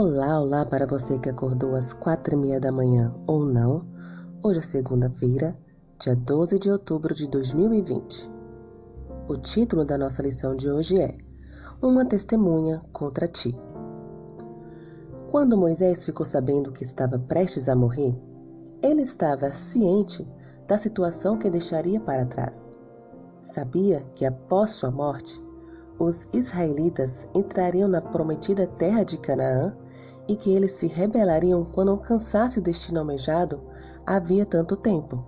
Olá, olá para você que acordou às quatro e meia da manhã ou não. Hoje é segunda-feira, dia 12 de outubro de 2020. O título da nossa lição de hoje é Uma Testemunha contra Ti. Quando Moisés ficou sabendo que estava prestes a morrer, ele estava ciente da situação que deixaria para trás. Sabia que após sua morte, os israelitas entrariam na prometida terra de Canaã e que eles se rebelariam quando alcançasse o destino almejado havia tanto tempo.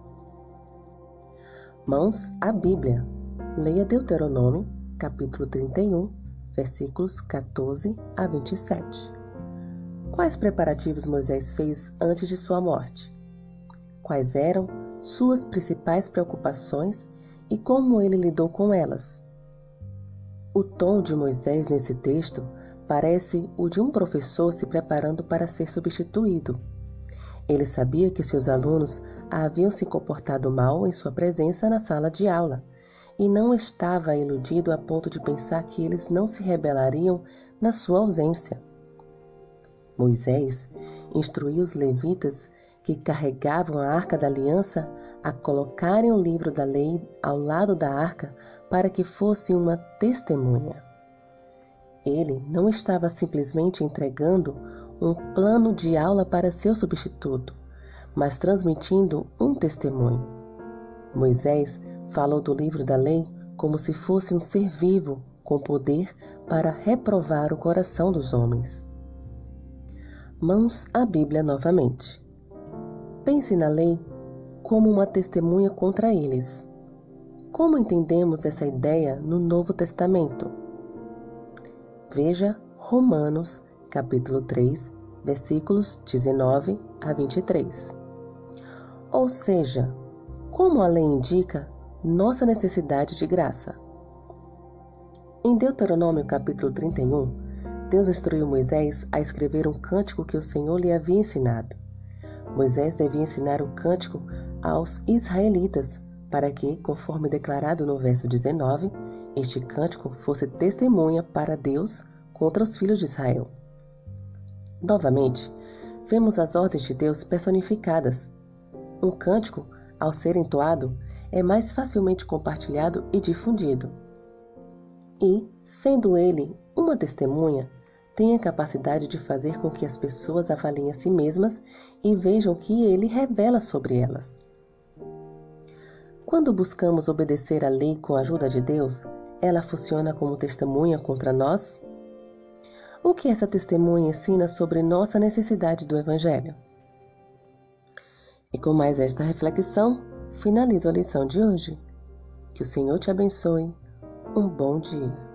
Mãos à Bíblia. Leia Deuteronômio, capítulo 31, versículos 14 a 27. Quais preparativos Moisés fez antes de sua morte? Quais eram suas principais preocupações e como ele lidou com elas? O tom de Moisés nesse texto parece o de um professor se preparando para ser substituído. Ele sabia que seus alunos haviam se comportado mal em sua presença na sala de aula e não estava iludido a ponto de pensar que eles não se rebelariam na sua ausência. Moisés instruiu os levitas que carregavam a arca da aliança a colocarem o livro da lei ao lado da arca para que fosse uma testemunha. Ele não estava simplesmente entregando um plano de aula para seu substituto, mas transmitindo um testemunho. Moisés falou do livro da lei como se fosse um ser vivo com poder para reprovar o coração dos homens. Mãos à Bíblia novamente. Pense na lei como uma testemunha contra eles como entendemos essa ideia no Novo Testamento? Veja Romanos, capítulo 3, versículos 19 a 23. Ou seja, como a lei indica nossa necessidade de graça. Em Deuteronômio capítulo 31, Deus instruiu Moisés a escrever um cântico que o Senhor lhe havia ensinado. Moisés devia ensinar o um cântico aos israelitas para que, conforme declarado no verso 19, este cântico fosse testemunha para Deus contra os filhos de Israel. Novamente, vemos as ordens de Deus personificadas. Um cântico, ao ser entoado, é mais facilmente compartilhado e difundido. E, sendo ele uma testemunha, tem a capacidade de fazer com que as pessoas avaliem a si mesmas e vejam o que ele revela sobre elas. Quando buscamos obedecer à lei com a ajuda de Deus, ela funciona como testemunha contra nós? O que essa testemunha ensina sobre nossa necessidade do Evangelho? E com mais esta reflexão, finalizo a lição de hoje. Que o Senhor te abençoe. Um bom dia.